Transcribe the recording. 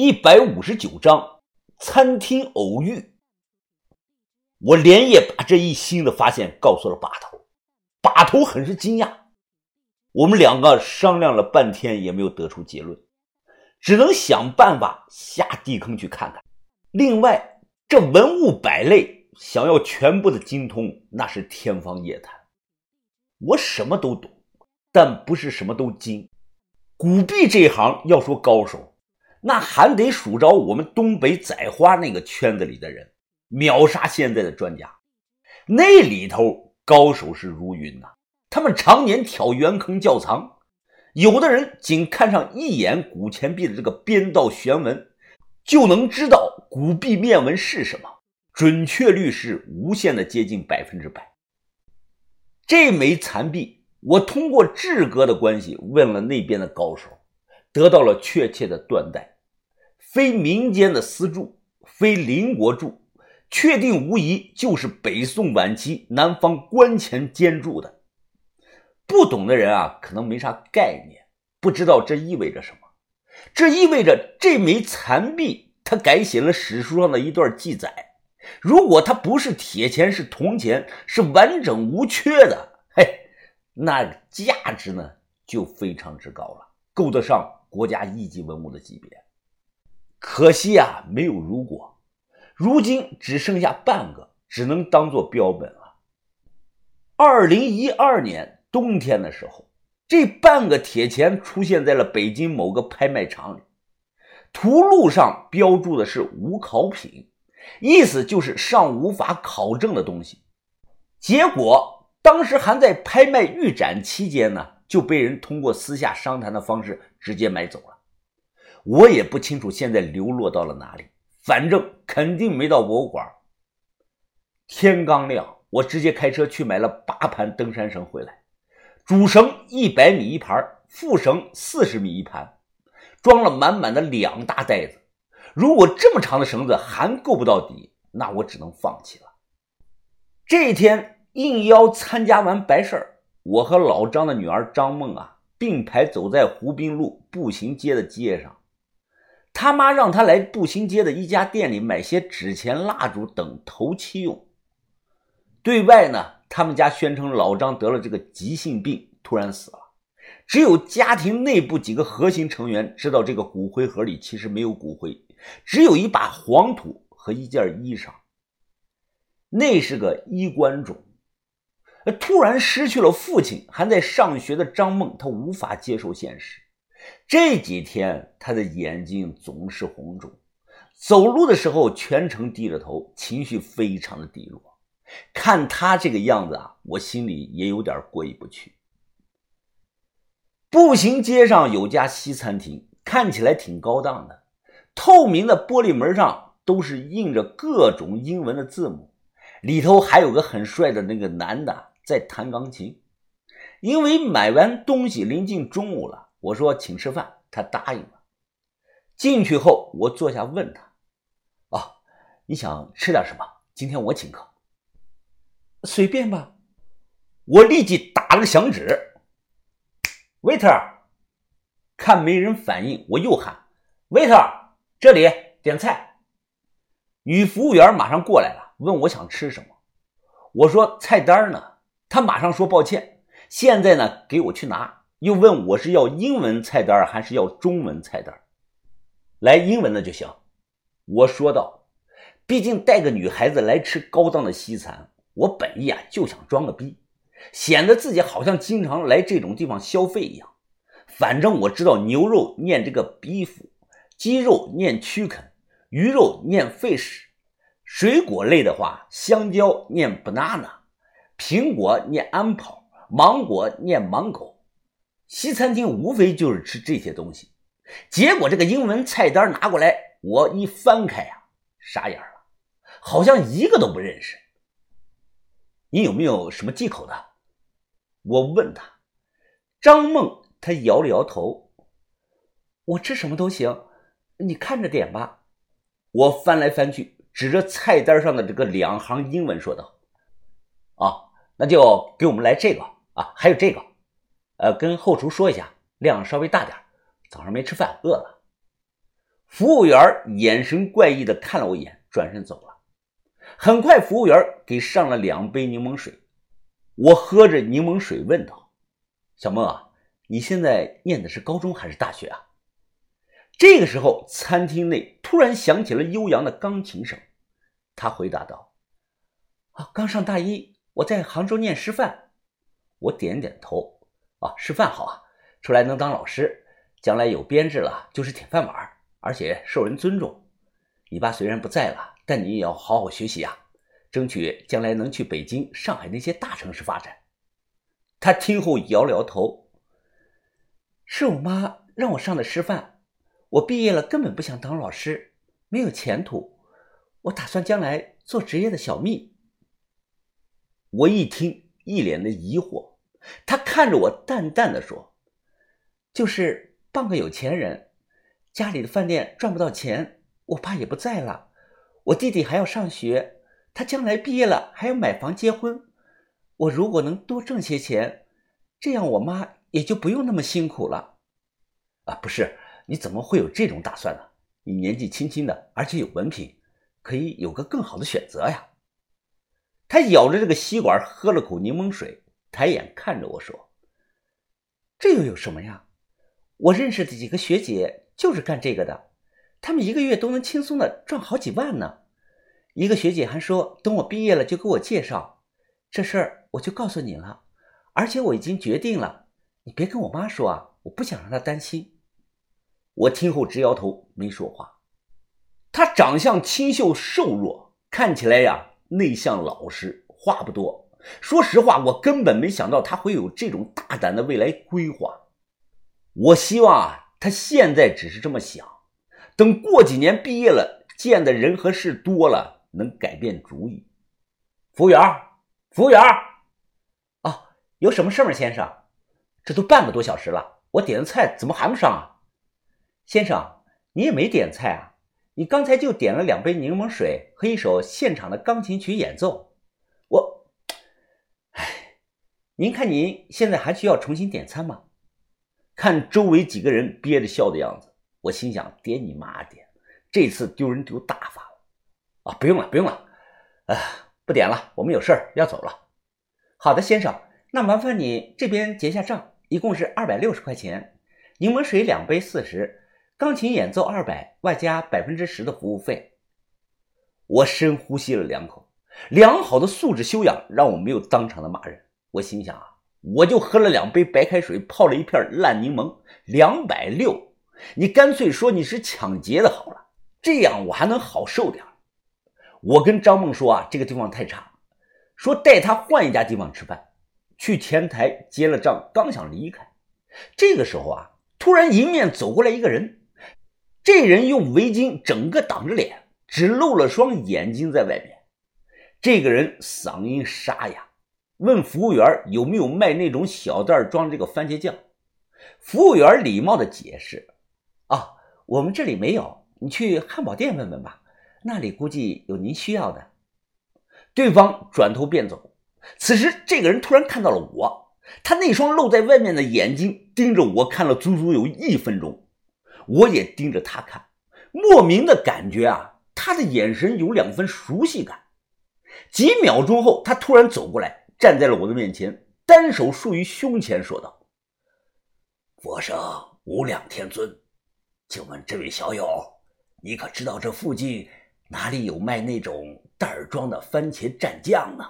一百五十九章餐厅偶遇。我连夜把这一新的发现告诉了把头，把头很是惊讶。我们两个商量了半天也没有得出结论，只能想办法下地坑去看看。另外，这文物百类想要全部的精通，那是天方夜谭。我什么都懂，但不是什么都精。古币这一行要说高手。那还得数着我们东北宰花那个圈子里的人，秒杀现在的专家。那里头高手是如云呐，他们常年挑圆坑窖藏，有的人仅看上一眼古钱币的这个边道玄纹，就能知道古币面纹是什么，准确率是无限的接近百分之百。这枚残币，我通过志哥的关系问了那边的高手。得到了确切的断代，非民间的私铸，非邻国铸，确定无疑就是北宋晚期南方官钱监铸的。不懂的人啊，可能没啥概念，不知道这意味着什么。这意味着这枚残币，它改写了史书上的一段记载。如果它不是铁钱，是铜钱，是完整无缺的，嘿，那价值呢就非常之高了，够得上。国家一级文物的级别，可惜啊，没有如果。如今只剩下半个，只能当做标本了。二零一二年冬天的时候，这半个铁钱出现在了北京某个拍卖场里，图录上标注的是无考品，意思就是尚无法考证的东西。结果当时还在拍卖预展期间呢。就被人通过私下商谈的方式直接买走了。我也不清楚现在流落到了哪里，反正肯定没到博物馆。天刚亮，我直接开车去买了八盘登山绳回来，主绳一百米一盘，副绳四十米一盘，装了满满的两大袋子。如果这么长的绳子还够不到底，那我只能放弃了。这一天应邀参加完白事儿。我和老张的女儿张梦啊，并排走在湖滨路步行街的街上。他妈让他来步行街的一家店里买些纸钱、蜡烛等头七用。对外呢，他们家宣称老张得了这个急性病，突然死了。只有家庭内部几个核心成员知道，这个骨灰盒里其实没有骨灰，只有一把黄土和一件衣裳。那是个衣冠冢。突然失去了父亲，还在上学的张梦，他无法接受现实。这几天，他的眼睛总是红肿，走路的时候全程低着头，情绪非常的低落。看他这个样子啊，我心里也有点过意不去。步行街上有家西餐厅，看起来挺高档的，透明的玻璃门上都是印着各种英文的字母，里头还有个很帅的那个男的。在弹钢琴，因为买完东西临近中午了，我说请吃饭，他答应了。进去后，我坐下问他：“啊，你想吃点什么？今天我请客。”随便吧。我立即打了个响指：“waiter。”看没人反应，我又喊：“waiter，这里点菜。”女服务员马上过来了，问我想吃什么。我说：“菜单呢？”他马上说抱歉，现在呢给我去拿，又问我是要英文菜单还是要中文菜单，来英文的就行。我说道，毕竟带个女孩子来吃高档的西餐，我本意啊就想装个逼，显得自己好像经常来这种地方消费一样。反正我知道牛肉念这个 beef，鸡肉念 chicken，鱼肉念 fish，水果类的话，香蕉念 banana。苹果念安跑，芒果念芒果，西餐厅无非就是吃这些东西。结果这个英文菜单拿过来，我一翻开呀，傻眼了，好像一个都不认识。你有没有什么忌口的？我问他。张梦他摇了摇头，我吃什么都行，你看着点吧。我翻来翻去，指着菜单上的这个两行英文说道：“啊。”那就给我们来这个啊，还有这个，呃，跟后厨说一下，量稍微大点早上没吃饭，饿了。服务员眼神怪异的看了我一眼，转身走了。很快，服务员给上了两杯柠檬水。我喝着柠檬水，问道：“小孟啊，你现在念的是高中还是大学啊？”这个时候，餐厅内突然响起了悠扬的钢琴声。他回答道：“啊，刚上大一，我在杭州念师范。”我点点头：“啊，师范好啊，出来能当老师，将来有编制了就是铁饭碗。”而且受人尊重。你爸虽然不在了，但你也要好好学习啊，争取将来能去北京、上海那些大城市发展。他听后摇了摇头：“是我妈让我上的师范，我毕业了根本不想当老师，没有前途。我打算将来做职业的小蜜。”我一听，一脸的疑惑。他看着我，淡淡的说：“就是傍个有钱人。”家里的饭店赚不到钱，我爸也不在了，我弟弟还要上学，他将来毕业了还要买房结婚。我如果能多挣些钱，这样我妈也就不用那么辛苦了。啊，不是，你怎么会有这种打算呢？你年纪轻轻的，而且有文凭，可以有个更好的选择呀。他咬着这个吸管，喝了口柠檬水，抬眼看着我说：“这又有什么呀？我认识的几个学姐。”就是干这个的，他们一个月都能轻松的赚好几万呢。一个学姐还说，等我毕业了就给我介绍。这事儿我就告诉你了，而且我已经决定了，你别跟我妈说啊，我不想让她担心。我听后直摇头，没说话。他长相清秀瘦弱，看起来呀内向老实，话不多。说实话，我根本没想到他会有这种大胆的未来规划。我希望啊。他现在只是这么想，等过几年毕业了，见的人和事多了，能改变主意。服务员，服务员，啊，有什么事吗，先生？这都半个多小时了，我点的菜怎么还不上啊？先生，你也没点菜啊？你刚才就点了两杯柠檬水和一首现场的钢琴曲演奏。我，哎，您看您现在还需要重新点餐吗？看周围几个人憋着笑的样子，我心想：点你妈点！这次丢人丢大发了啊！不用了，不用了，啊，不点了，我们有事儿要走了。好的，先生，那麻烦你这边结下账，一共是二百六十块钱，柠檬水两杯四十，钢琴演奏二百，外加百分之十的服务费。我深呼吸了两口，良好的素质修养让我没有当场的骂人。我心想啊。我就喝了两杯白开水，泡了一片烂柠檬，两百六。你干脆说你是抢劫的好了，这样我还能好受点。我跟张梦说啊，这个地方太差，说带他换一家地方吃饭。去前台结了账，刚想离开，这个时候啊，突然迎面走过来一个人，这人用围巾整个挡着脸，只露了双眼睛在外面。这个人嗓音沙哑。问服务员有没有卖那种小袋装这个番茄酱？服务员礼貌的解释：“啊，我们这里没有，你去汉堡店问问吧，那里估计有您需要的。”对方转头便走。此时，这个人突然看到了我，他那双露在外面的眼睛盯着我看了足足有一分钟，我也盯着他看，莫名的感觉啊，他的眼神有两分熟悉感。几秒钟后，他突然走过来。站在了我的面前，单手竖于胸前，说道：“佛生无量天尊，请问这位小友，你可知道这附近哪里有卖那种袋装的番茄蘸酱呢？”